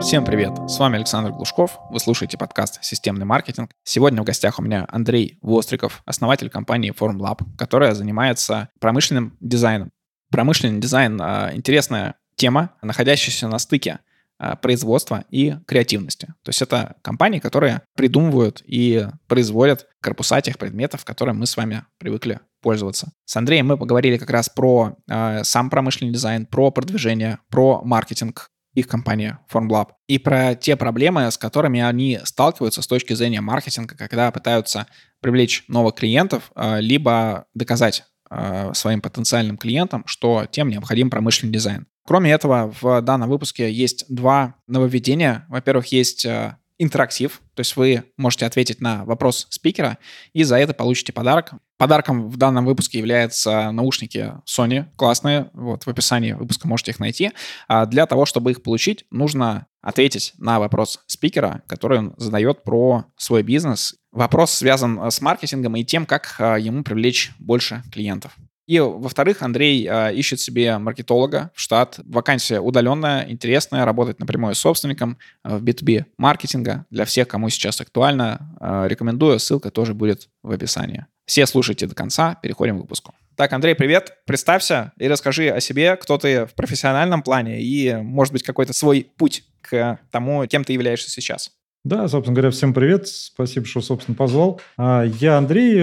Всем привет! С вами Александр Глушков. Вы слушаете подкаст «Системный маркетинг». Сегодня в гостях у меня Андрей Востриков, основатель компании Formlab, которая занимается промышленным дизайном. Промышленный дизайн а, — интересная тема, находящаяся на стыке а, производства и креативности. То есть это компании, которые придумывают и производят корпуса тех предметов, которые мы с вами привыкли пользоваться. С Андреем мы поговорили как раз про э, сам промышленный дизайн, про продвижение, про маркетинг их компания Formlab, и про те проблемы, с которыми они сталкиваются с точки зрения маркетинга, когда пытаются привлечь новых клиентов, э, либо доказать э, своим потенциальным клиентам, что тем необходим промышленный дизайн. Кроме этого, в данном выпуске есть два нововведения. Во-первых, есть э, интерактив, то есть вы можете ответить на вопрос спикера, и за это получите подарок. Подарком в данном выпуске являются наушники Sony, классные, вот в описании выпуска можете их найти. А для того, чтобы их получить, нужно ответить на вопрос спикера, который он задает про свой бизнес. Вопрос связан с маркетингом и тем, как а, ему привлечь больше клиентов. И, во-вторых, Андрей э, ищет себе маркетолога в штат. Вакансия удаленная, интересная, работать напрямую с собственником э, в B2B маркетинга. Для всех, кому сейчас актуально, э, рекомендую. Ссылка тоже будет в описании. Все слушайте до конца, переходим к выпуску. Так, Андрей, привет. Представься и расскажи о себе, кто ты в профессиональном плане и, может быть, какой-то свой путь к тому, кем ты являешься сейчас. Да, собственно говоря, всем привет. Спасибо, что, собственно, позвал. А, я Андрей,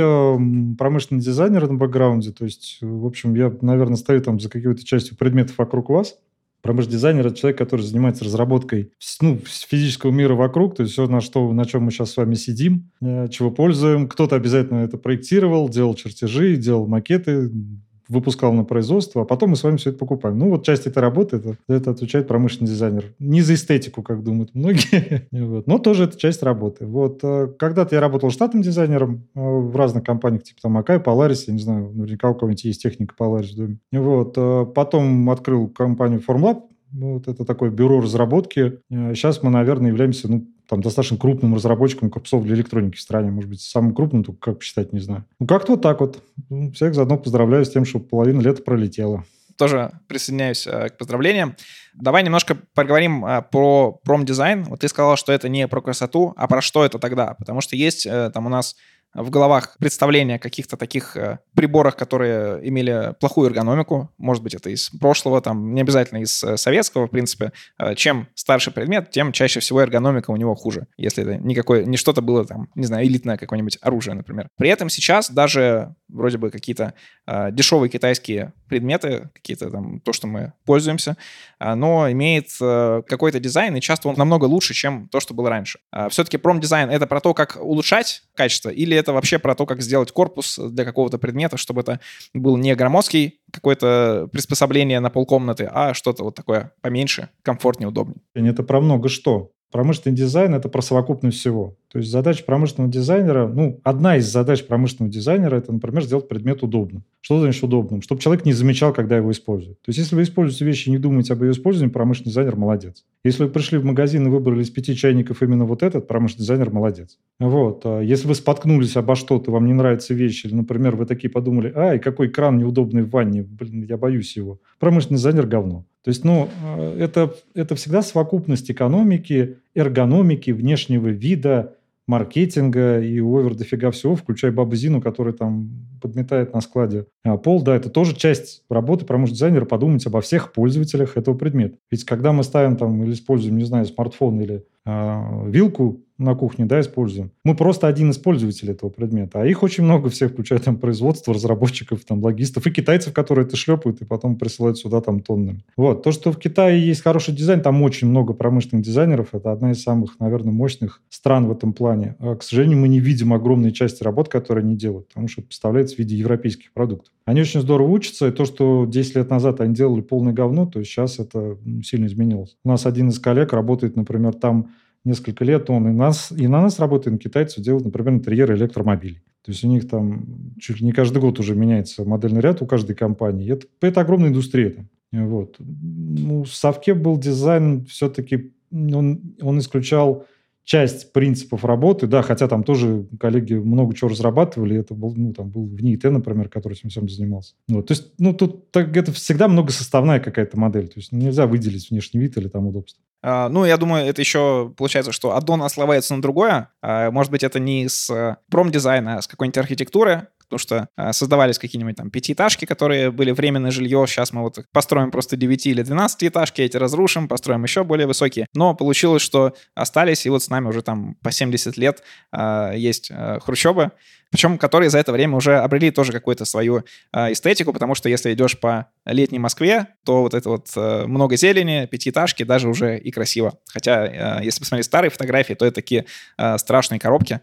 промышленный дизайнер на бэкграунде. То есть, в общем, я, наверное, стою там за какой-то частью предметов вокруг вас. Промышленный дизайнер – это человек, который занимается разработкой ну, физического мира вокруг, то есть все, на, что, на чем мы сейчас с вами сидим, э, чего пользуем. Кто-то обязательно это проектировал, делал чертежи, делал макеты, выпускал на производство, а потом мы с вами все это покупаем. Ну, вот часть этой работы, это, это отвечает промышленный дизайнер. Не за эстетику, как думают многие, вот. но тоже это часть работы. Вот. Э, когда-то я работал штатным дизайнером э, в разных компаниях, типа там Акай, Polaris, я не знаю, наверняка у кого-нибудь есть техника Polaris в доме. Вот. Э, потом открыл компанию Formlab, вот это такое бюро разработки. Сейчас мы, наверное, являемся ну, там, достаточно крупным разработчиком корпусов для электроники в стране. Может быть, самым крупным, только как посчитать, не знаю. Ну, как-то вот так вот. Ну, всех заодно поздравляю с тем, что половина лета пролетела. Тоже присоединяюсь э, к поздравлениям. Давай немножко поговорим э, про промдизайн. Вот ты сказал, что это не про красоту, а про что это тогда? Потому что есть э, там у нас в головах представление о каких-то таких э, приборах, которые имели плохую эргономику. Может быть, это из прошлого, там, не обязательно из э, советского, в принципе. Э, чем старше предмет, тем чаще всего эргономика у него хуже. Если это никакое, не что-то было там, не знаю, элитное какое-нибудь оружие, например. При этом сейчас даже вроде бы какие-то дешевые китайские предметы, какие-то там, то, что мы пользуемся, но имеет какой-то дизайн, и часто он намного лучше, чем то, что было раньше. Все-таки промдизайн — это про то, как улучшать качество, или это вообще про то, как сделать корпус для какого-то предмета, чтобы это был не громоздкий какое-то приспособление на полкомнаты, а что-то вот такое поменьше, комфортнее, удобнее. Это про много что. Промышленный дизайн – это про совокупность всего. То есть задача промышленного дизайнера, ну, одна из задач промышленного дизайнера – это, например, сделать предмет удобным. Что значит удобным? Чтобы человек не замечал, когда его использует. То есть если вы используете вещи и не думаете об ее использовании, промышленный дизайнер молодец. Если вы пришли в магазин и выбрали из пяти чайников именно вот этот, промышленный дизайнер молодец. Вот. А если вы споткнулись обо что-то, вам не нравятся вещи, или, например, вы такие подумали, ай, какой кран неудобный в ванне, блин, я боюсь его. Промышленный дизайнер говно. То есть, ну, э, это, это всегда совокупность экономики, эргономики, внешнего вида, маркетинга и овер дофига всего, включая бабу Зину, которая там подметает на складе а пол. Да, это тоже часть работы промышленного дизайнера подумать обо всех пользователях этого предмета. Ведь когда мы ставим там или используем, не знаю, смартфон или э, вилку, на кухне, да, используем. Мы просто один из пользователей этого предмета, а их очень много всех, включая там производство, разработчиков, там логистов и китайцев, которые это шлепают и потом присылают сюда там тоннами. Вот. То, что в Китае есть хороший дизайн, там очень много промышленных дизайнеров, это одна из самых, наверное, мощных стран в этом плане. А, к сожалению, мы не видим огромной части работ, которые они делают, потому что это поставляется в виде европейских продуктов. Они очень здорово учатся, и то, что 10 лет назад они делали полное говно, то сейчас это сильно изменилось. У нас один из коллег работает, например, там несколько лет он и, нас, и на нас работает, и китайцев делают, например, интерьеры электромобилей. То есть у них там чуть ли не каждый год уже меняется модельный ряд у каждой компании. Это, это огромная индустрия. Там. Вот. Ну, в Совке был дизайн все-таки, он, он исключал часть принципов работы, да, хотя там тоже коллеги много чего разрабатывали, это был, ну, там был в НИИТ, например, который этим всем занимался. Вот, то есть, ну, тут так, это всегда многосоставная какая-то модель, то есть нельзя выделить внешний вид или там удобство. Uh, ну, я думаю, это еще получается, что одно наслаивается на другое. Uh, может быть, это не с uh, промдизайна, а с какой-нибудь архитектуры, потому что э, создавались какие-нибудь там пятиэтажки, которые были временное жилье. Сейчас мы вот построим просто 9 или 12 этажки, эти разрушим, построим еще более высокие. Но получилось, что остались, и вот с нами уже там по 70 лет э, есть э, хрущобы, причем которые за это время уже обрели тоже какую-то свою э, эстетику, потому что если идешь по летней Москве, то вот это вот э, много зелени, пятиэтажки, даже уже и красиво. Хотя, э, если посмотреть старые фотографии, то это такие э, страшные коробки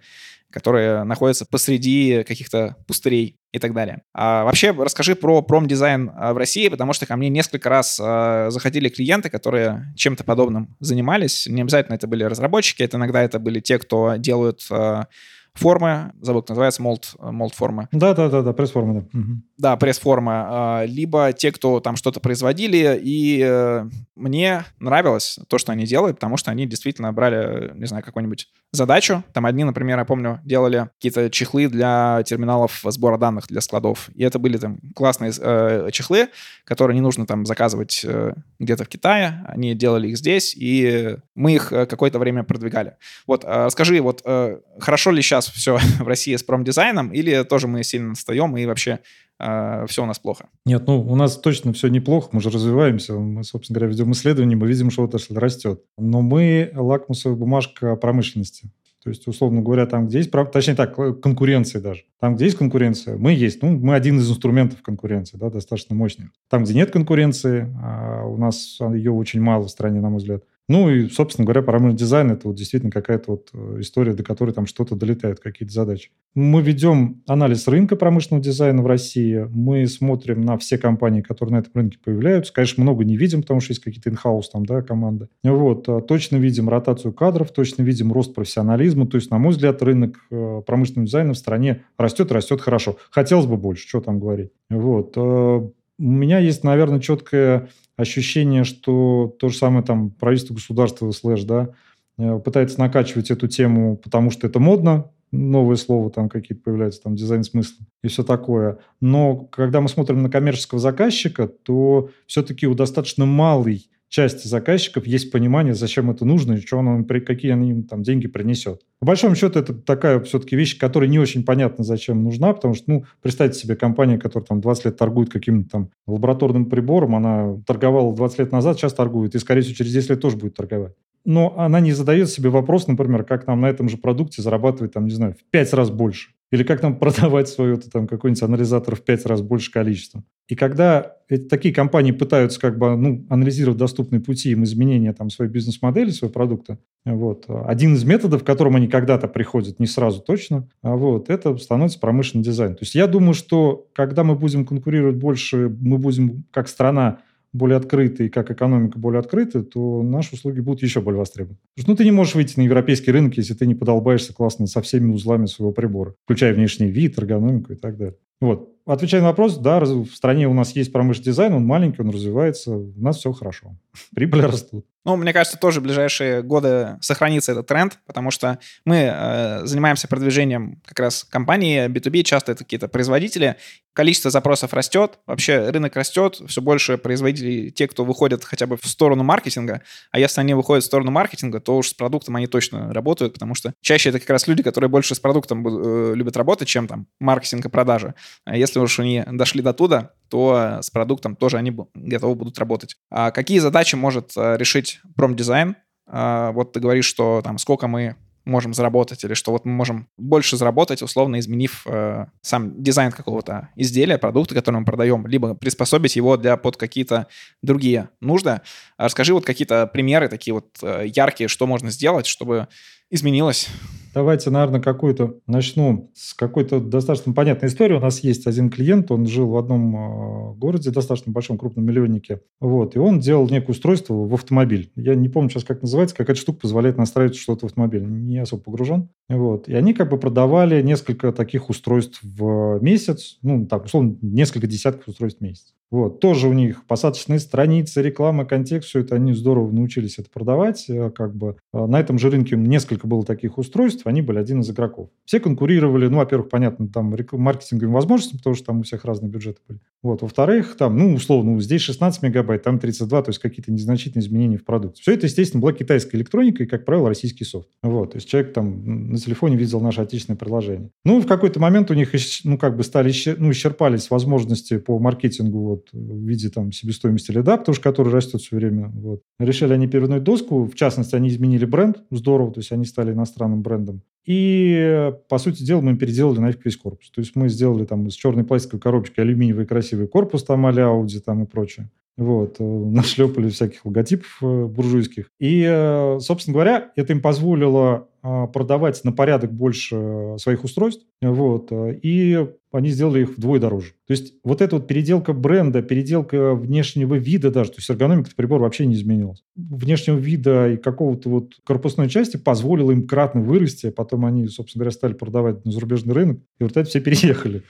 которые находятся посреди каких-то пустырей и так далее. А вообще расскажи про промдизайн а, в России, потому что ко мне несколько раз а, заходили клиенты, которые чем-то подобным занимались. Не обязательно это были разработчики, это иногда это были те, кто делают а, формы, забыл, как называется, молд, молд формы. Да-да-да, пресс-форма, да. Да, пресс-форма. А, либо те, кто там что-то производили, и э, мне нравилось то, что они делают, потому что они действительно брали, не знаю, какую-нибудь задачу. Там одни, например, я помню, делали какие-то чехлы для терминалов сбора данных для складов. И это были там классные э, чехлы, которые не нужно там заказывать э, где-то в Китае. Они делали их здесь, и мы их э, какое-то время продвигали. Вот, э, скажи, вот э, хорошо ли сейчас все в России с промдизайном, или тоже мы сильно отстаем и вообще все у нас плохо? Нет, ну у нас точно все неплохо, мы же развиваемся, мы, собственно говоря, ведем исследования, мы видим, что отрасль растет. Но мы лакмусовая бумажка промышленности. То есть, условно говоря, там, где есть, точнее так, конкуренция даже. Там, где есть конкуренция, мы есть. Ну, мы один из инструментов конкуренции, да, достаточно мощный. Там, где нет конкуренции, а у нас ее очень мало в стране, на мой взгляд, ну и, собственно говоря, промышленный дизайн – это вот действительно какая-то вот э, история, до которой там что-то долетает, какие-то задачи. Мы ведем анализ рынка промышленного дизайна в России. Мы смотрим на все компании, которые на этом рынке появляются. Конечно, много не видим, потому что есть какие-то инхаус там, да, команды. Вот. А точно видим ротацию кадров, точно видим рост профессионализма. То есть, на мой взгляд, рынок э, промышленного дизайна в стране растет, растет хорошо. Хотелось бы больше, что там говорить. Вот. Э, у меня есть, наверное, четкое ощущение, что то же самое там правительство государства slash, да, э, пытается накачивать эту тему, потому что это модно, новые слова там какие-то появляются, там дизайн смысла и все такое. Но когда мы смотрим на коммерческого заказчика, то все-таки у достаточно малый части заказчиков есть понимание, зачем это нужно и что оно, какие они им там деньги принесет. По большому счету, это такая все-таки вещь, которая не очень понятна, зачем нужна, потому что, ну, представьте себе компания, которая там 20 лет торгует каким-то там лабораторным прибором, она торговала 20 лет назад, сейчас торгует, и, скорее всего, через 10 лет тоже будет торговать. Но она не задает себе вопрос, например, как нам на этом же продукте зарабатывать, там, не знаю, в 5 раз больше. Или как нам продавать свой там какой-нибудь анализатор в 5 раз больше количества. И когда эти, такие компании пытаются как бы ну, анализировать доступные пути им изменения там, своей бизнес-модели, своего продукта, вот, один из методов, к которому они когда-то приходят, не сразу точно, а вот, это становится промышленный дизайн. То есть я думаю, что когда мы будем конкурировать больше, мы будем как страна более открыты как экономика более открыта, то наши услуги будут еще более востребованы. Потому что ну, ты не можешь выйти на европейский рынок, если ты не подолбаешься классно со всеми узлами своего прибора, включая внешний вид, эргономику и так далее. Вот. Отвечая на вопрос, да, в стране у нас есть промышленный дизайн, он маленький, он развивается, у нас все хорошо. Прибыли растут. Ну, мне кажется, тоже в ближайшие годы сохранится этот тренд, потому что мы э, занимаемся продвижением как раз компании B2B, часто это какие-то производители. Количество запросов растет, вообще рынок растет, все больше производителей, те, кто выходят хотя бы в сторону маркетинга, а если они выходят в сторону маркетинга, то уж с продуктом они точно работают, потому что чаще это как раз люди, которые больше с продуктом э, любят работать, чем там маркетинг и продажи. А если уж они дошли до туда, то с продуктом тоже они готовы будут работать. А какие задачи может э, решить промдизайн? А, вот ты говоришь, что там сколько мы можем заработать, или что вот мы можем больше заработать, условно изменив э, сам дизайн какого-то изделия, продукта, который мы продаем, либо приспособить его для под какие-то другие нужды. А расскажи вот какие-то примеры такие вот э, яркие, что можно сделать, чтобы изменилось Давайте, наверное, какую-то начну с какой-то достаточно понятной истории. У нас есть один клиент, он жил в одном э, городе, достаточно большом, крупном миллионнике. Вот, и он делал некое устройство в автомобиль. Я не помню сейчас, как называется, какая-то штука позволяет настраивать что-то в автомобиль. Не особо погружен. Вот. И они как бы продавали несколько таких устройств в месяц, ну, так, условно, несколько десятков устройств в месяц. Вот. Тоже у них посадочные страницы, реклама, контекст, все это они здорово научились это продавать. Э, как бы. А на этом же рынке несколько было таких устройств, они были один из игроков. Все конкурировали, ну, во-первых, понятно, там маркетинговыми возможностями, потому что там у всех разные бюджеты были. Вот. Во-вторых, там, ну, условно, здесь 16 мегабайт, там 32, то есть какие-то незначительные изменения в продукте. Все это, естественно, была китайская электроника и, как правило, российский софт. Вот. То есть человек там на телефоне видел наше отечественное приложение. Ну, в какой-то момент у них, ну, как бы стали, ну, исчерпались возможности по маркетингу вот, в виде там себестоимости лида, потому что который растет все время. Вот. Решили они перевернуть доску, в частности, они изменили бренд, здорово, то есть они стали иностранным брендом. И, по сути дела, мы переделали нафиг весь корпус. То есть мы сделали там из черной пластиковой коробочки алюминиевый красивый корпус, там а-ля Audi там и прочее. Вот, э, нашлепали всяких логотипов э, буржуйских. И, э, собственно говоря, это им позволило а, продавать на порядок больше своих устройств. Вот, и они сделали их вдвое дороже. То есть вот эта вот переделка бренда, переделка внешнего вида даже, то есть эргономика прибора вообще не изменилась. Внешнего вида и какого-то вот корпусной части позволила им кратно вырасти, а потом они, собственно говоря, стали продавать на зарубежный рынок, и вот это все переехали.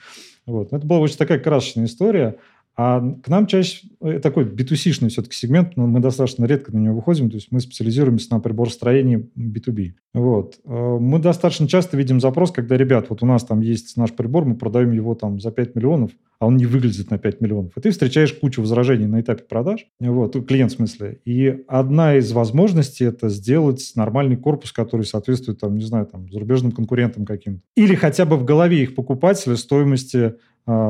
Вот. Это была очень такая красочная история. А к нам чаще э, такой B2C-шный все-таки сегмент, но мы достаточно редко на него выходим, то есть мы специализируемся на приборостроении B2B. Вот. Э, мы достаточно часто видим запрос, когда, ребят, вот у нас там есть наш прибор, мы продаем его там за 5 миллионов, а он не выглядит на 5 миллионов. И ты встречаешь кучу возражений на этапе продаж, вот, клиент в смысле. И одна из возможностей – это сделать нормальный корпус, который соответствует, там, не знаю, там, зарубежным конкурентам каким-то. Или хотя бы в голове их покупателя стоимости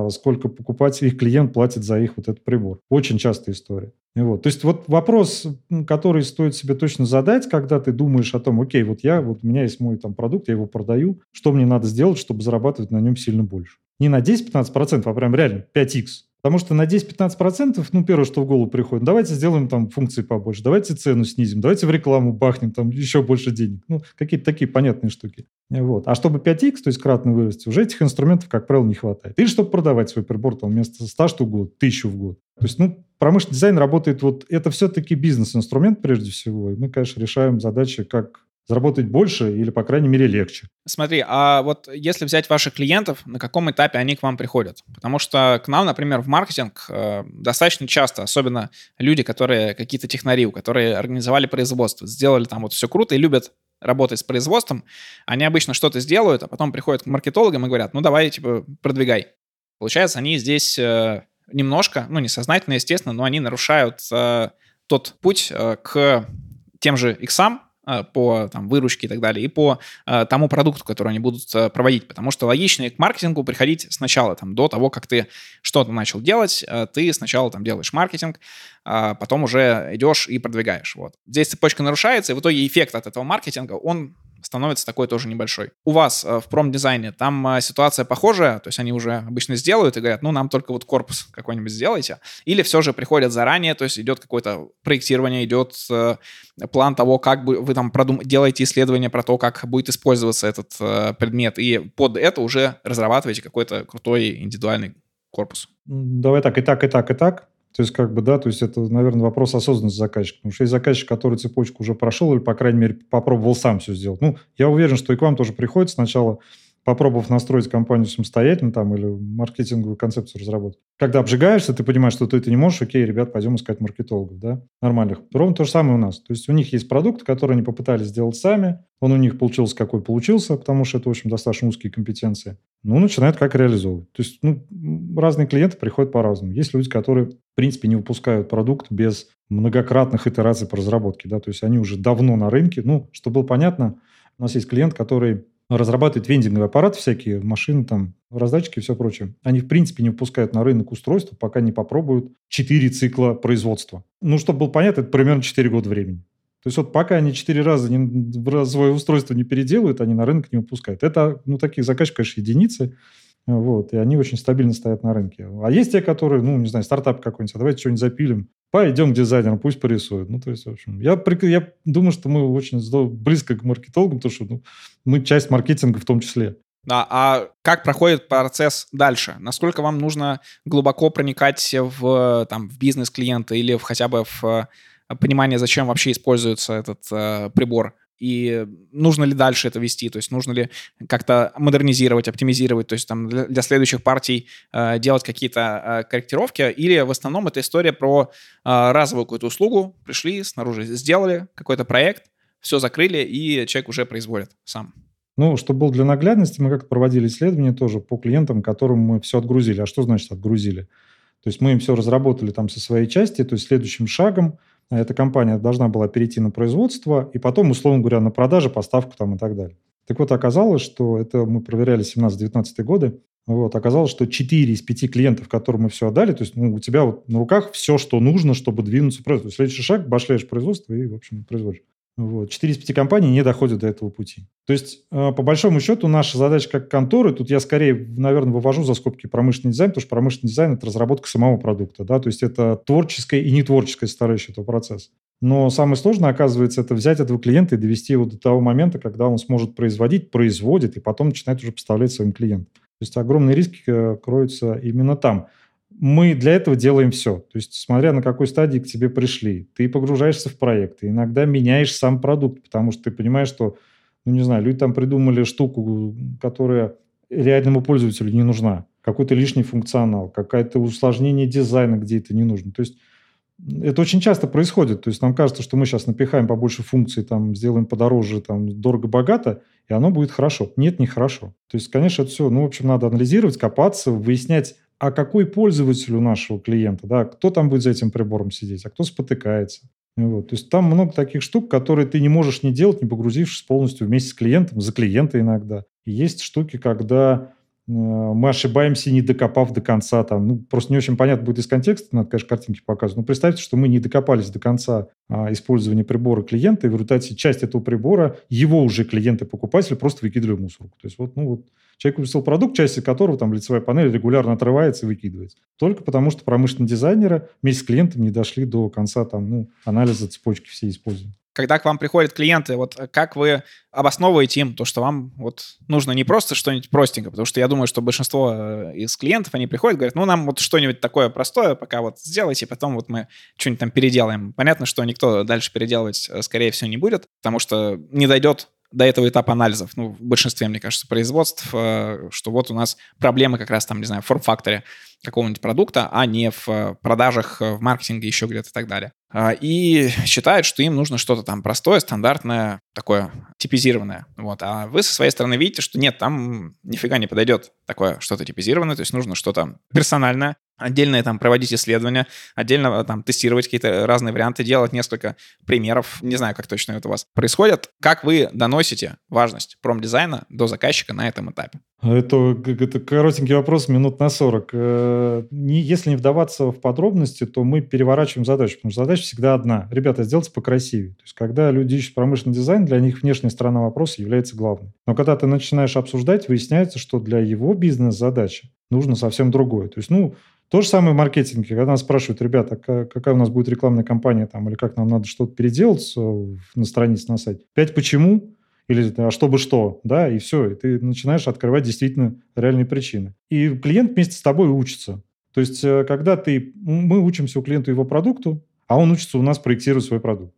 сколько покупатель, их клиент платит за их вот этот прибор. Очень частая история. Вот. То есть вот вопрос, который стоит себе точно задать, когда ты думаешь о том, окей, вот я, вот у меня есть мой там продукт, я его продаю, что мне надо сделать, чтобы зарабатывать на нем сильно больше. Не на 10-15%, а прям реально 5x. Потому что на 10-15%, ну, первое, что в голову приходит, давайте сделаем там функции побольше, давайте цену снизим, давайте в рекламу бахнем там еще больше денег. Ну, какие-то такие понятные штуки. Вот. А чтобы 5x, то есть кратно вырасти, уже этих инструментов, как правило, не хватает. Или чтобы продавать свой прибор там вместо 100 штук в год, 1000 в год. То есть, ну, промышленный дизайн работает вот... Это все-таки бизнес-инструмент прежде всего. И мы, конечно, решаем задачи, как заработать больше или, по крайней мере, легче. Смотри, а вот если взять ваших клиентов, на каком этапе они к вам приходят? Потому что к нам, например, в маркетинг э, достаточно часто, особенно люди, которые какие-то технари, которые организовали производство, сделали там вот все круто и любят работать с производством, они обычно что-то сделают, а потом приходят к маркетологам и говорят, ну давай, типа, продвигай. Получается, они здесь э, немножко, ну, несознательно, естественно, но они нарушают э, тот путь э, к тем же иксам, по там, выручке и так далее, и по э, тому продукту, который они будут э, проводить. Потому что логичнее к маркетингу приходить сначала, там, до того, как ты что-то начал делать, э, ты сначала там делаешь маркетинг, а потом уже идешь и продвигаешь. Вот. Здесь цепочка нарушается, и в итоге эффект от этого маркетинга, он становится такой тоже небольшой. У вас э, в промдизайне там э, ситуация похожая, то есть они уже обычно сделают и говорят, ну, нам только вот корпус какой-нибудь сделайте. Или все же приходят заранее, то есть идет какое-то проектирование, идет э, план того, как вы там продум... делаете исследование про то, как будет использоваться этот предмет, и под это уже разрабатываете какой-то крутой индивидуальный корпус. Давай так, и так, и так, и так. То есть, как бы, да, то есть это, наверное, вопрос осознанности заказчика. Потому что есть заказчик, который цепочку уже прошел или, по крайней мере, попробовал сам все сделать. Ну, я уверен, что и к вам тоже приходит сначала попробовав настроить компанию самостоятельно там или маркетинговую концепцию разработать. Когда обжигаешься, ты понимаешь, что ты это не можешь, окей, ребят, пойдем искать маркетологов, да, нормальных. Ровно то же самое у нас. То есть у них есть продукт, который они попытались сделать сами, он у них получился какой получился, потому что это, в общем, достаточно узкие компетенции. Ну, начинают как реализовывать. То есть, ну, разные клиенты приходят по-разному. Есть люди, которые, в принципе, не выпускают продукт без многократных итераций по разработке, да, то есть они уже давно на рынке. Ну, чтобы было понятно, у нас есть клиент, который разрабатывает вендинговые аппараты всякие, машины там, раздатчики и все прочее. Они, в принципе, не выпускают на рынок устройства, пока не попробуют 4 цикла производства. Ну, чтобы было понятно, это примерно 4 года времени. То есть вот пока они 4 раза не, свое устройство не переделают, они на рынок не выпускают. Это, ну, таких заказчиков, конечно, единицы. Вот, и они очень стабильно стоят на рынке. А есть те, которые, ну, не знаю, стартап какой-нибудь, а давайте что-нибудь запилим, пойдем к дизайнеру, пусть порисует. Ну, то есть, в общем, я, я думаю, что мы очень близко к маркетологам, потому что ну, мы часть маркетинга в том числе. Да, а как проходит процесс дальше? Насколько вам нужно глубоко проникать в, там, в бизнес клиента или в, хотя бы в э, понимание, зачем вообще используется этот э, прибор? И нужно ли дальше это вести, то есть нужно ли как-то модернизировать, оптимизировать, то есть там для, для следующих партий э, делать какие-то э, корректировки, или в основном это история про э, разовую какую-то услугу, пришли, снаружи сделали какой-то проект, все закрыли, и человек уже производит сам. Ну, чтобы было для наглядности, мы как-то проводили исследования тоже по клиентам, которым мы все отгрузили. А что значит отгрузили? То есть мы им все разработали там со своей части, то есть следующим шагом эта компания должна была перейти на производство и потом, условно говоря, на продажи, поставку там и так далее. Так вот, оказалось, что это мы проверяли 17-19 годы, вот, оказалось, что 4 из 5 клиентов, которым мы все отдали, то есть ну, у тебя вот на руках все, что нужно, чтобы двинуться в производство. Следующий шаг – башляешь производство и, в общем, производишь. Вот. 4 из 5 компаний не доходят до этого пути. То есть, э, по большому счету, наша задача как конторы, тут я скорее, наверное, вывожу за скобки промышленный дизайн, потому что промышленный дизайн – это разработка самого продукта. Да? То есть, это творческая и нетворческая составляющая этого процесса. Но самое сложное, оказывается, это взять этого клиента и довести его до того момента, когда он сможет производить, производит, и потом начинает уже поставлять своим клиентам. То есть огромные риски э, кроются именно там мы для этого делаем все. То есть, смотря на какой стадии к тебе пришли, ты погружаешься в проект, иногда меняешь сам продукт, потому что ты понимаешь, что, ну, не знаю, люди там придумали штуку, которая реальному пользователю не нужна. Какой-то лишний функционал, какое-то усложнение дизайна, где это не нужно. То есть, это очень часто происходит. То есть нам кажется, что мы сейчас напихаем побольше функций, там, сделаем подороже, там, дорого-богато, и оно будет хорошо. Нет, не хорошо. То есть, конечно, это все, ну, в общем, надо анализировать, копаться, выяснять, а какой пользователь у нашего клиента, да, кто там будет за этим прибором сидеть, а кто спотыкается. Вот. То есть там много таких штук, которые ты не можешь не делать, не погрузившись полностью вместе с клиентом, за клиента иногда. И есть штуки, когда мы ошибаемся, не докопав до конца. Там, ну, просто не очень понятно будет из контекста, надо, конечно, картинки показывать. Но представьте, что мы не докопались до конца а, использования прибора клиента, и в результате часть этого прибора его уже клиенты покупатели просто выкидывали в мусорку. То есть вот, ну, вот человек выпустил продукт, часть которого там лицевая панель регулярно отрывается и выкидывается. Только потому, что промышленные дизайнеры вместе с клиентом не дошли до конца там, ну, анализа цепочки всей использования когда к вам приходят клиенты, вот как вы обосновываете им то, что вам вот нужно не просто что-нибудь простенькое, потому что я думаю, что большинство э, из клиентов, они приходят, говорят, ну, нам вот что-нибудь такое простое пока вот сделайте, потом вот мы что-нибудь там переделаем. Понятно, что никто дальше переделывать, э, скорее всего, не будет, потому что не дойдет до этого этапа анализов, ну, в большинстве, мне кажется, производств, э, что вот у нас проблемы как раз там, не знаю, в форм-факторе какого-нибудь продукта, а не в продажах, в маркетинге, еще где-то и так далее. А, и считают, что им нужно что-то там простое, стандартное, такое типизированное. Вот. А вы со своей стороны видите, что нет, там нифига не подойдет такое что-то типизированное, то есть нужно что-то персональное, отдельно там проводить исследования, отдельно там тестировать какие-то разные варианты, делать несколько примеров. Не знаю, как точно это у вас происходит. Как вы доносите важность промдизайна до заказчика на этом этапе? Это, это коротенький вопрос, минут на 40. Э, если не вдаваться в подробности, то мы переворачиваем задачу, потому что задача всегда одна. Ребята, сделайте покрасивее. То есть, когда люди ищут промышленный дизайн, для них внешняя сторона вопроса является главной. Но когда ты начинаешь обсуждать, выясняется, что для его бизнес-задачи нужно совсем другое. То есть, ну, то же самое в маркетинге. Когда нас спрашивают, ребята, какая у нас будет рекламная кампания там, или как нам надо что-то переделать на странице на сайте. Пять почему? или а чтобы что, да, и все, и ты начинаешь открывать действительно реальные причины. И клиент вместе с тобой учится. То есть, э, когда ты, мы учимся у клиента его продукту, а он учится у нас проектировать свой продукт.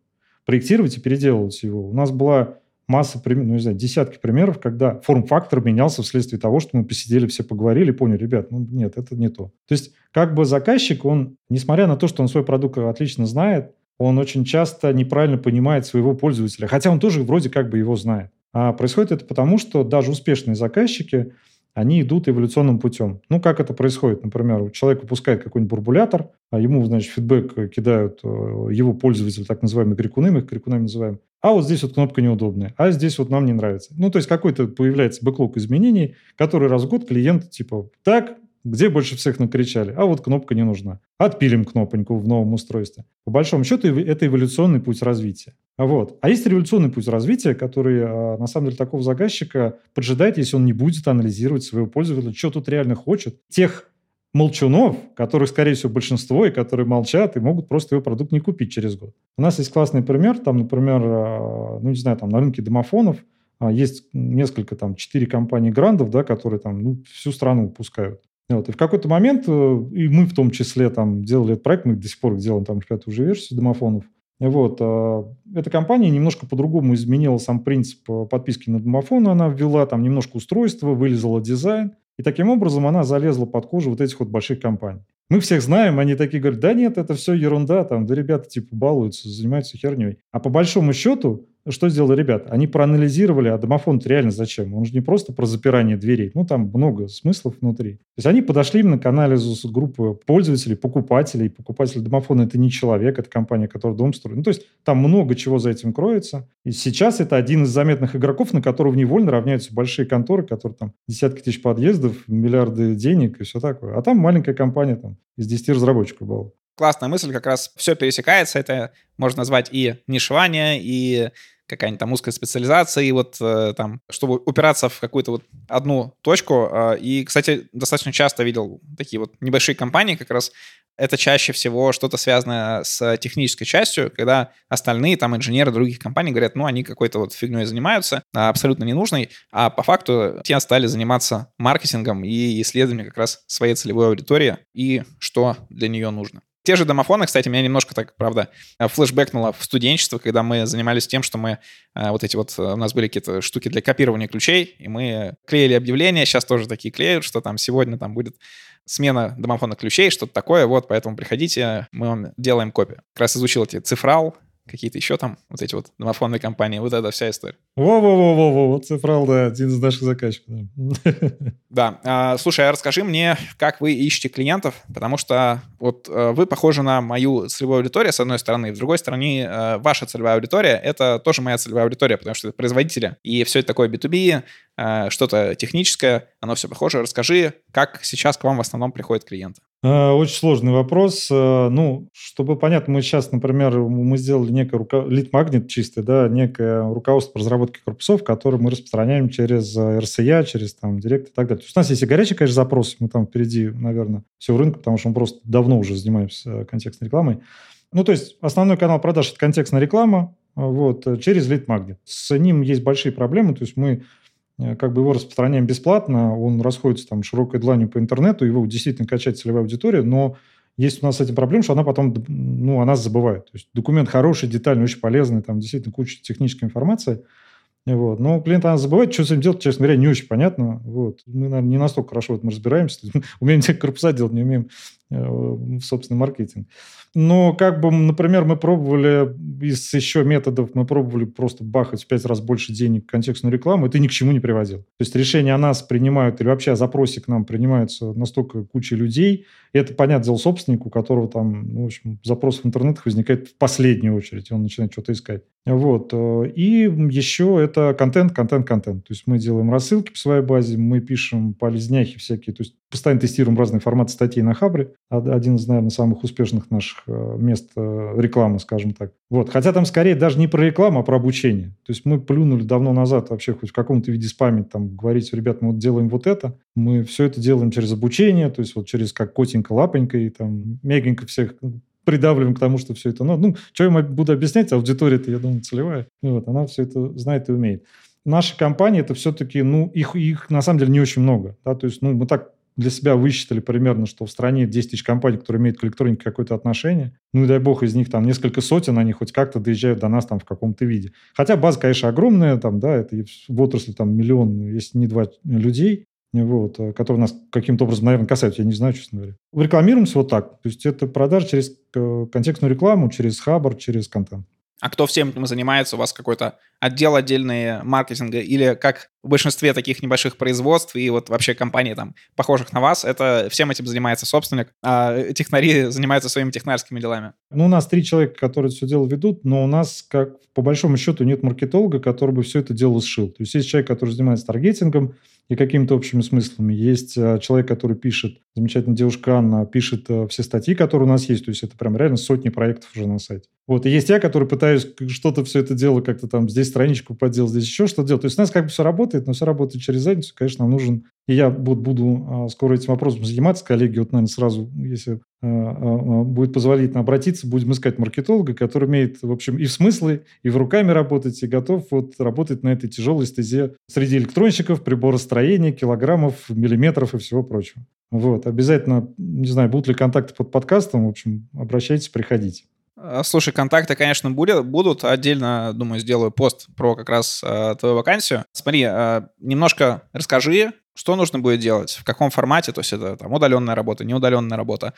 Проектировать и переделывать его. У нас была масса, ну, не знаю, десятки примеров, когда форм-фактор менялся вследствие того, что мы посидели, все поговорили, поняли, ребят, ну нет, это не то. То есть как бы заказчик, он, несмотря на то, что он свой продукт отлично знает, он очень часто неправильно понимает своего пользователя, хотя он тоже вроде как бы его знает. А происходит это потому, что даже успешные заказчики, они идут эволюционным путем. Ну, как это происходит? Например, человек выпускает какой-нибудь бурбулятор, а ему, значит, фидбэк кидают э, его пользователи, так называемые крикуны, мы их крикунами называем. А вот здесь вот кнопка неудобная, а здесь вот нам не нравится. Ну, то есть какой-то появляется бэклог изменений, который раз в год клиент типа, так, где больше всех накричали? А вот кнопка не нужна. Отпилим кнопоньку в новом устройстве. По большому счету, это эволюционный путь развития. А вот. А есть революционный путь развития, который, а, на самом деле, такого заказчика поджидает, если он не будет анализировать своего пользователя, что тут реально хочет. Тех молчунов, которых, скорее всего, большинство, и которые молчат, и могут просто его продукт не купить через год. У нас есть классный пример, там, например, а, ну, не знаю, там на рынке домофонов есть несколько, там, четыре компании грандов, да, которые там ну, всю страну выпускают. Вот. И в какой-то момент, э, и мы в том числе там делали этот проект, мы до сих пор делаем там пятую уже версию домофонов, Вот. Эта компания немножко по-другому изменила сам принцип э, подписки на домофон. Она ввела там немножко устройства, вылезала дизайн. И таким образом она залезла под кожу вот этих вот больших компаний. Мы всех знаем, они такие говорят, да нет, это все ерунда, там, да ребята типа балуются, занимаются херней. А по большому счету что сделали ребята? Они проанализировали, а домофон реально зачем? Он же не просто про запирание дверей. Ну, там много смыслов внутри. То есть они подошли именно к анализу группы пользователей, покупателей. Покупатель домофона – это не человек, это компания, которая дом строит. Ну, то есть там много чего за этим кроется. И сейчас это один из заметных игроков, на которого невольно равняются большие конторы, которые там десятки тысяч подъездов, миллиарды денег и все такое. А там маленькая компания там из 10 разработчиков была классная мысль, как раз все пересекается. Это можно назвать и нишевание, и какая-нибудь там узкая специализация, и вот э, там, чтобы упираться в какую-то вот одну точку. Э, и, кстати, достаточно часто видел такие вот небольшие компании, как раз это чаще всего что-то связанное с технической частью, когда остальные там инженеры других компаний говорят, ну, они какой-то вот фигней занимаются, абсолютно ненужной, а по факту те стали заниматься маркетингом и исследованием как раз своей целевой аудитории и что для нее нужно. Те же домофоны, кстати, меня немножко так, правда, флешбэкнуло в студенчество, когда мы занимались тем, что мы э, вот эти вот, э, у нас были какие-то штуки для копирования ключей, и мы клеили объявления, сейчас тоже такие клеют, что там сегодня там будет смена домофонных ключей, что-то такое, вот, поэтому приходите, мы вам делаем копию. Как раз изучил эти цифрал, какие-то еще там, вот эти вот домофонные компании, вот эта вся история. Во-во-во-во, вот цифрал, да, один из наших заказчиков. Да, а, слушай, а расскажи мне, как вы ищете клиентов, потому что вот а, вы похожи на мою целевую аудиторию, с одной стороны, с другой стороны, а, ваша целевая аудитория — это тоже моя целевая аудитория, потому что это производители, и все это такое B2B, а, что-то техническое, оно все похоже. Расскажи, как сейчас к вам в основном приходят клиенты? А, очень сложный вопрос. А, ну, чтобы понятно, мы сейчас, например, мы сделали некое руко... лид-магнит чистый, да, некое руководство по разработке корпусов, которое мы распространяем через RCA, через там Директ и так далее. То есть у нас есть и горячий, конечно, запрос, мы там впереди, наверное, всего рынка, потому что мы просто давно уже занимаемся контекстной рекламой. Ну, то есть основной канал продаж – это контекстная реклама, вот, через лид-магнит. С ним есть большие проблемы, то есть мы Э, как бы его распространяем бесплатно, он расходится там широкой дланью по интернету, его действительно качает целевая аудитория, но есть у нас с этим проблема, что она потом, ну, о нас забывает. То есть документ хороший, детальный, очень полезный, там действительно куча технической информации. Вот. Но клиент она забывает, что с этим делать, честно говоря, не очень понятно. Вот. Мы, наверное, не настолько хорошо в этом разбираемся. умеем те корпуса делать, не умеем э, собственный маркетинг. Но как бы, например, мы пробовали из еще методов, мы пробовали просто бахать в пять раз больше денег в контекстную рекламу, это ни к чему не приводило. То есть решение о нас принимают, или вообще о запросе к нам принимаются настолько куча людей, и это, понятно, дело собственнику, у которого там, ну, в общем, запрос в интернетах возникает в последнюю очередь, и он начинает что-то искать. Вот. И еще это контент, контент, контент. То есть мы делаем рассылки по своей базе, мы пишем полезняхи всякие, то есть постоянно тестируем разные форматы статей на Хабре. Один из, наверное, самых успешных наших э, мест э, рекламы, скажем так. Вот. Хотя там скорее даже не про рекламу, а про обучение. То есть мы плюнули давно назад вообще хоть в каком-то виде спамить, там, говорить, ребят, мы вот делаем вот это. Мы все это делаем через обучение, то есть вот через как котенька, лапонька и там мегенько всех придавливаем к тому, что все это... Ну, ну что я буду объяснять, аудитория-то, я думаю, целевая. Вот, она все это знает и умеет. Наши компании, это все-таки, ну, их, их на самом деле не очень много. Да? То есть, ну, мы так для себя высчитали примерно, что в стране 10 тысяч компаний, которые имеют к электронике какое-то отношение. Ну и дай бог, из них там несколько сотен, они хоть как-то доезжают до нас там в каком-то виде. Хотя база, конечно, огромная, там, да, это в отрасли там миллион, если не два людей, вот, э, которые нас каким-то образом, наверное, касаются, я не знаю, честно говоря. Рекламируемся вот так. То есть это продажа через э, контекстную рекламу, через хабар, через контент. А кто всем этим занимается? У вас какой-то отдел отдельный маркетинга или как в большинстве таких небольших производств и вот вообще компаний там похожих на вас, это всем этим занимается собственник, а технари занимаются своими технарскими делами? Ну, у нас три человека, которые все дело ведут, но у нас, как по большому счету, нет маркетолога, который бы все это дело сшил. То есть есть человек, который занимается таргетингом, и какими-то общими смыслами. Есть э, человек, который пишет, замечательная девушка Анна, пишет э, все статьи, которые у нас есть, то есть это прям реально сотни проектов уже на сайте. Вот, и есть я, который пытаюсь что-то все это дело как-то там, здесь страничку поделать, здесь еще что-то делать. То есть у нас как бы все работает, но все работает через задницу. Конечно, нам нужен и я буду, буду а, скоро этим вопросом заниматься. Коллеги, вот, наверное, сразу, если а, а, будет позволительно обратиться, будем искать маркетолога, который имеет, в общем, и в смыслы, и в руками работать, и готов вот работать на этой тяжелой стезе среди электронщиков, приборостроения, килограммов, миллиметров и всего прочего. Вот, обязательно, не знаю, будут ли контакты под подкастом, в общем, обращайтесь, приходите. Слушай, контакты, конечно, будут. Отдельно, думаю, сделаю пост про как раз э, твою вакансию. Смотри, э, немножко расскажи, что нужно будет делать, в каком формате, то есть это там удаленная работа, неудаленная работа,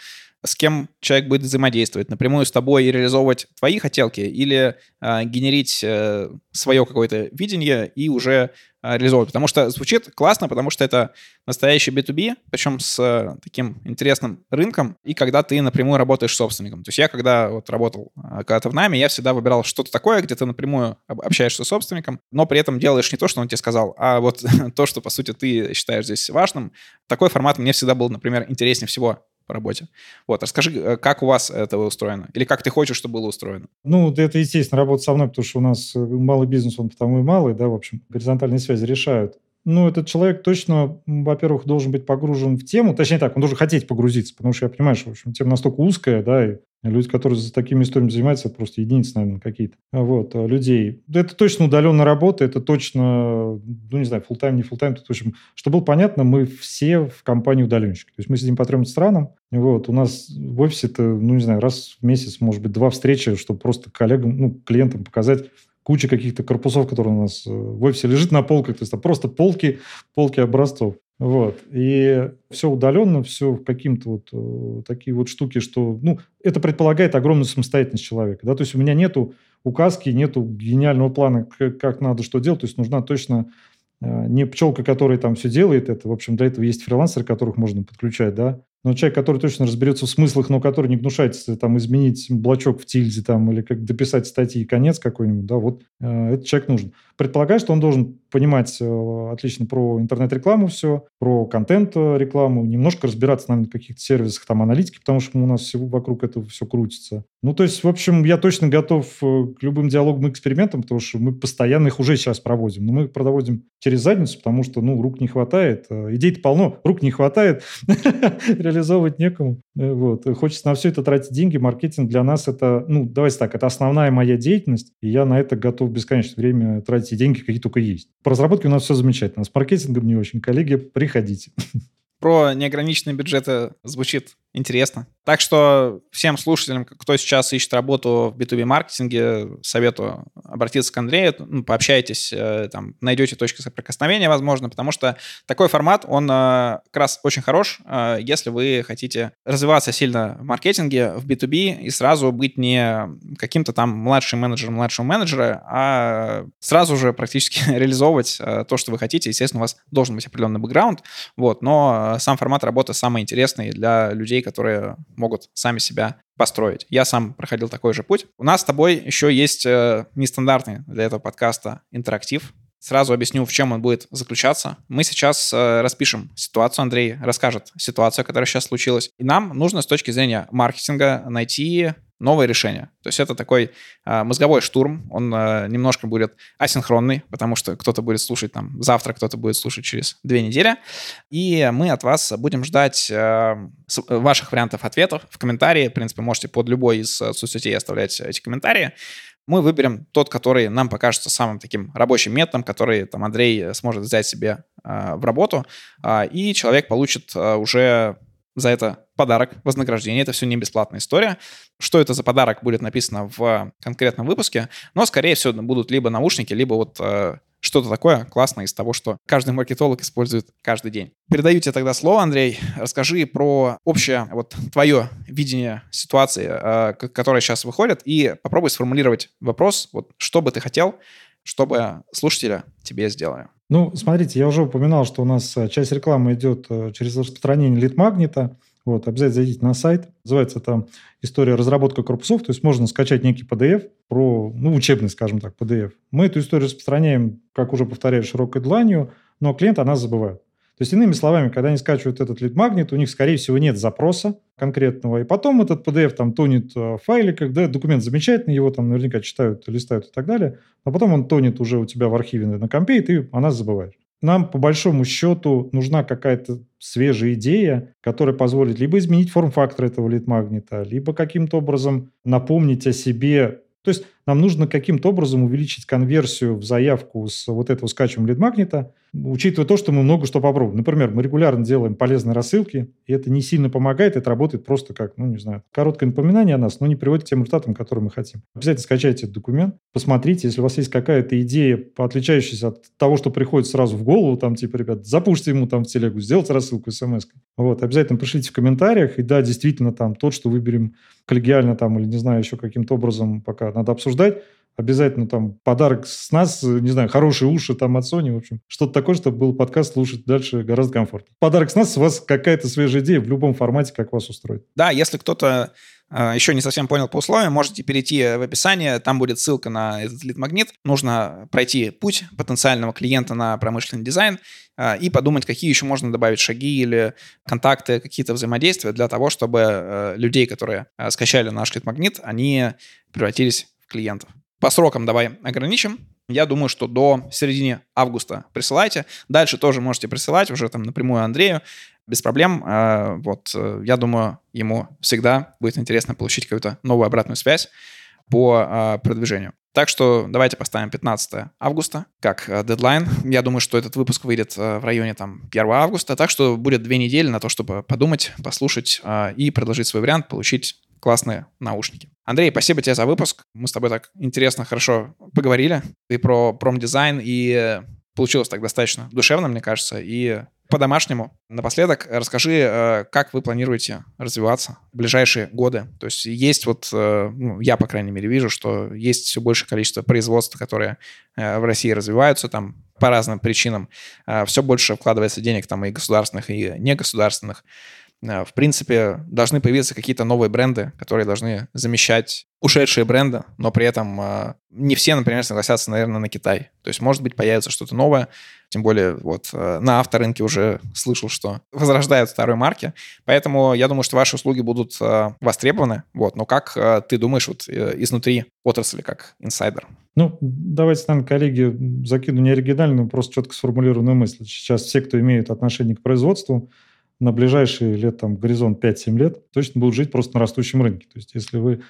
с кем человек будет взаимодействовать, напрямую с тобой и реализовывать твои хотелки или э, генерить э, свое какое-то видение и уже реализовывать. Потому что звучит классно, потому что это настоящий B2B, причем с э, таким интересным рынком, и когда ты напрямую работаешь с собственником. То есть я когда вот работал э, когда-то в нами, я всегда выбирал что-то такое, где ты напрямую общаешься с собственником, но при этом делаешь не то, что он тебе сказал, а вот то, что, по сути, ты считаешь здесь важным. Такой формат мне всегда был, например, интереснее всего по работе. Вот, расскажи, э, как у вас это устроено? Или как ты хочешь, чтобы было устроено? Ну, это, естественно, работа со мной, потому что у нас э, малый бизнес, он потому и малый, да, в общем, горизонтальные связи решают. Ну, этот человек точно, во-первых, должен быть погружен в тему, точнее так, он должен хотеть погрузиться, потому что я понимаю, что, в общем, тема настолько узкая, да, и Люди, которые за такими историями занимаются, это просто единицы, наверное, какие-то. Вот, а, людей. Это точно удаленная работа, это точно, ну, не знаю, full-time, не full-time. В общем, чтобы было понятно, мы все в компании удаленщики. То есть мы сидим по трем странам. Вот, у нас в офисе это, ну, не знаю, раз в месяц, может быть, два встречи, чтобы просто коллегам, ну, клиентам показать, куча каких-то корпусов, которые у нас э, в офисе лежит на полках, то есть это просто полки, полки образцов. Вот. И все удаленно, все каким-то вот э, такие вот штуки, что, ну, это предполагает огромную самостоятельность человека, да, то есть у меня нету указки, нету гениального плана, как, надо что делать, то есть нужна точно э, не пчелка, которая там все делает, это, в общем, для этого есть фрилансеры, которых можно подключать, да, но человек, который точно разберется в смыслах, но который не гнушается там изменить блочок в тильде там или как дописать статьи конец какой-нибудь, да, вот э, этот человек нужен. Предполагаю, что он должен понимать э, отлично про интернет-рекламу все, про контент-рекламу, немножко разбираться на каких-то сервисах там аналитики, потому что у нас всего вокруг этого все крутится. Ну, то есть, в общем, я точно готов э, к любым диалогам и экспериментам, потому что мы постоянно их уже сейчас проводим. Но мы их проводим через задницу, потому что, ну, рук не хватает. Э, идей-то полно, рук не хватает. реализовывать некому. Э, вот. Хочется на все это тратить деньги. Маркетинг для нас это, ну, давайте так, это основная моя деятельность, и я на это готов бесконечное время тратить деньги, какие только есть. По разработке у нас все замечательно. С маркетингом не очень. Коллеги, приходите. Про неограниченные бюджеты звучит интересно. Так что всем слушателям, кто сейчас ищет работу в B2B-маркетинге, советую обратиться к Андрею, ну, пообщайтесь, э, там, найдете точки соприкосновения, возможно, потому что такой формат, он э, как раз очень хорош, э, если вы хотите развиваться сильно в маркетинге, в B2B и сразу быть не каким-то там младшим менеджером младшего менеджера, а сразу же практически реализовывать то, что вы хотите. Естественно, у вас должен быть определенный бэкграунд, вот, но сам формат работы самый интересный для людей, людей, которые могут сами себя построить. Я сам проходил такой же путь. У нас с тобой еще есть э, нестандартный для этого подкаста интерактив. Сразу объясню, в чем он будет заключаться. Мы сейчас э, распишем ситуацию. Андрей расскажет ситуацию, которая сейчас случилась. И нам нужно с точки зрения маркетинга найти новое решение. То есть это такой э, мозговой штурм, он э, немножко будет асинхронный, потому что кто-то будет слушать там завтра, кто-то будет слушать через две недели. И мы от вас будем ждать э, ваших вариантов ответов в комментарии. В принципе, можете под любой из соцсетей оставлять эти комментарии. Мы выберем тот, который нам покажется самым таким рабочим методом, который там Андрей сможет взять себе э, в работу, э, и человек получит э, уже за это подарок, вознаграждение. Это все не бесплатная история. Что это за подарок будет написано в конкретном выпуске, но, скорее всего, будут либо наушники, либо вот э, что-то такое классное из того, что каждый маркетолог использует каждый день. Передаю тебе тогда слово, Андрей. Расскажи про общее вот твое видение ситуации, э, которая сейчас выходит, и попробуй сформулировать вопрос, вот что бы ты хотел, чтобы слушатели тебе сделали. Ну, смотрите, я уже упоминал, что у нас э, часть рекламы идет э, через распространение лид-магнита. Вот, обязательно зайдите на сайт. Называется там «История разработка корпусов». То есть можно скачать некий PDF про, ну, учебный, скажем так, PDF. Мы эту историю распространяем, как уже повторяю, широкой дланью, но клиент о нас забывает. То есть, иными словами, когда они скачивают этот лид-магнит, у них, скорее всего, нет запроса конкретного, и потом этот PDF там тонет в файликах, да, документ замечательный, его там наверняка читают, листают и так далее, а потом он тонет уже у тебя в архиве на компе, и ты о нас забываешь. Нам, по большому счету, нужна какая-то свежая идея, которая позволит либо изменить форм-фактор этого лид-магнита, либо каким-то образом напомнить о себе. То есть нам нужно каким-то образом увеличить конверсию в заявку с вот этого скачиваем лид-магнита, учитывая то, что мы много что попробуем. Например, мы регулярно делаем полезные рассылки, и это не сильно помогает, это работает просто как, ну, не знаю, короткое напоминание о нас, но не приводит к тем результатам, которые мы хотим. Обязательно скачайте этот документ, посмотрите, если у вас есть какая-то идея, отличающаяся от того, что приходит сразу в голову, там, типа, ребят, запушьте ему там в телегу, сделайте рассылку смс. Вот, обязательно пришлите в комментариях, и да, действительно, там, тот, что выберем коллегиально там, или, не знаю, еще каким-то образом пока надо обсуждать, обязательно там подарок с нас, не знаю, хорошие уши там от Sony, в общем, что-то такое, чтобы был подкаст слушать дальше гораздо комфортнее. Подарок с нас, у вас какая-то свежая идея в любом формате, как вас устроит. Да, если кто-то э, еще не совсем понял по условиям, можете перейти в описание, там будет ссылка на этот лид-магнит. Нужно пройти путь потенциального клиента на промышленный дизайн э, и подумать, какие еще можно добавить шаги или контакты, какие-то взаимодействия для того, чтобы э, людей, которые скачали наш лид-магнит, они превратились клиентов. По срокам давай ограничим. Я думаю, что до середины августа присылайте. Дальше тоже можете присылать уже там напрямую Андрею. Без проблем. А, вот, э, я думаю, ему всегда будет интересно получить какую-то новую обратную связь по а, продвижению. Так что давайте поставим 15 августа как э, дедлайн. Я думаю, что этот выпуск выйдет э, в районе там 1 августа, так что будет две недели на то, чтобы подумать, послушать и предложить свой вариант, получить классные наушники. Андрей, спасибо тебе за выпуск. Мы с тобой так интересно, хорошо поговорили. И про промдизайн, и получилось так достаточно душевно, мне кажется, и по-домашнему. Напоследок расскажи, э, как вы планируете развиваться в ближайшие годы. То есть есть вот, э, ну, я, по крайней мере, вижу, что есть все большее количество производств, которые э, в России развиваются там по разным причинам. Все больше вкладывается денег там и государственных, и негосударственных. Э, в принципе, должны появиться какие-то новые бренды, которые должны замещать ушедшие бренды, но при этом э, не все, например, согласятся, наверное, на Китай. То есть, может быть, появится что-то новое, тем более вот э, на авторынке уже слышал, что возрождают второй марки, поэтому я думаю, что ваши услуги будут востребованы, вот, но как ты думаешь вот изнутри отрасли, как инсайдер? Ну, давайте, наверное, коллеги, закину не оригинальную, просто четко сформулированную мысль. Сейчас все, кто имеет отношение к производству, на ближайшие лет, там, горизонт 5-7 лет точно будут жить просто на растущем рынке. То есть если вы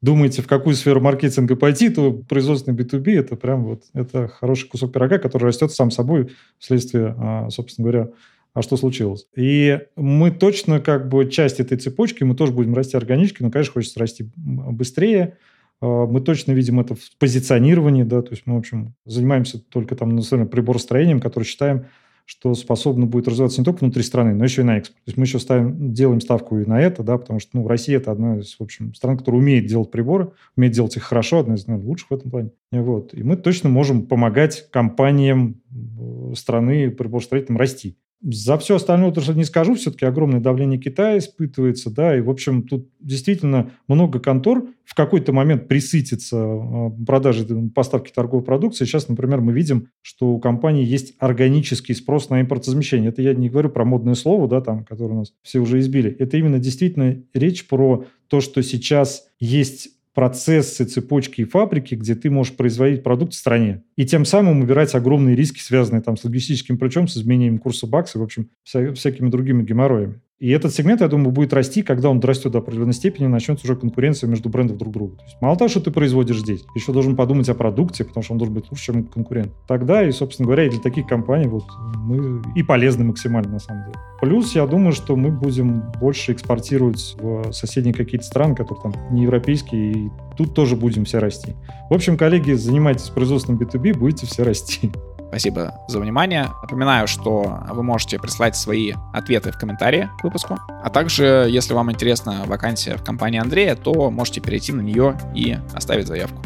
думаете, в какую сферу маркетинга пойти, то производственный B2B – это прям вот это хороший кусок пирога, который растет сам собой вследствие, а, собственно говоря, а что случилось. И мы точно как бы часть этой цепочки, мы тоже будем расти органически, но, конечно, хочется расти быстрее. А, мы точно видим это в позиционировании, да, то есть мы, в общем, занимаемся только там, например, приборостроением, который считаем что способно будет развиваться не только внутри страны, но еще и на экспорт. То есть мы еще ставим, делаем ставку и на это, да, потому что ну, Россия – это одна из, в общем, стран, которая умеет делать приборы, умеет делать их хорошо, одна из наверное, лучших в этом плане. Вот. И мы точно можем помогать компаниям э, страны приборостроительным расти. За все остальное тоже не скажу, все-таки огромное давление Китая испытывается, да, и, в общем, тут действительно много контор в какой-то момент присытится а, продажи поставки торговой продукции. Сейчас, например, мы видим, что у компании есть органический спрос на импортозамещение. Это я не говорю про модное слово, да, там, которое у нас все уже избили. Это именно действительно речь про то, что сейчас есть процессы, цепочки и фабрики, где ты можешь производить продукт в стране. И тем самым убирать огромные риски, связанные там с логистическим ключом, с изменением курса бакса, в общем, вся, всякими другими геморроями. И этот сегмент, я думаю, будет расти, когда он дорастет до определенной степени, начнется уже конкуренция между брендов друг друга. То есть мало того, что ты производишь здесь, еще должен подумать о продукте, потому что он должен быть лучше, чем конкурент. Тогда и, собственно говоря, и для таких компаний вот мы и полезны максимально на самом деле. Плюс я думаю, что мы будем больше экспортировать в соседние какие-то страны, которые там не европейские, и тут тоже будем все расти. В общем, коллеги, занимайтесь производством B2B, будете все расти. Спасибо за внимание. Напоминаю, что вы можете прислать свои ответы в комментарии к выпуску. А также, если вам интересна вакансия в компании Андрея, то можете перейти на нее и оставить заявку.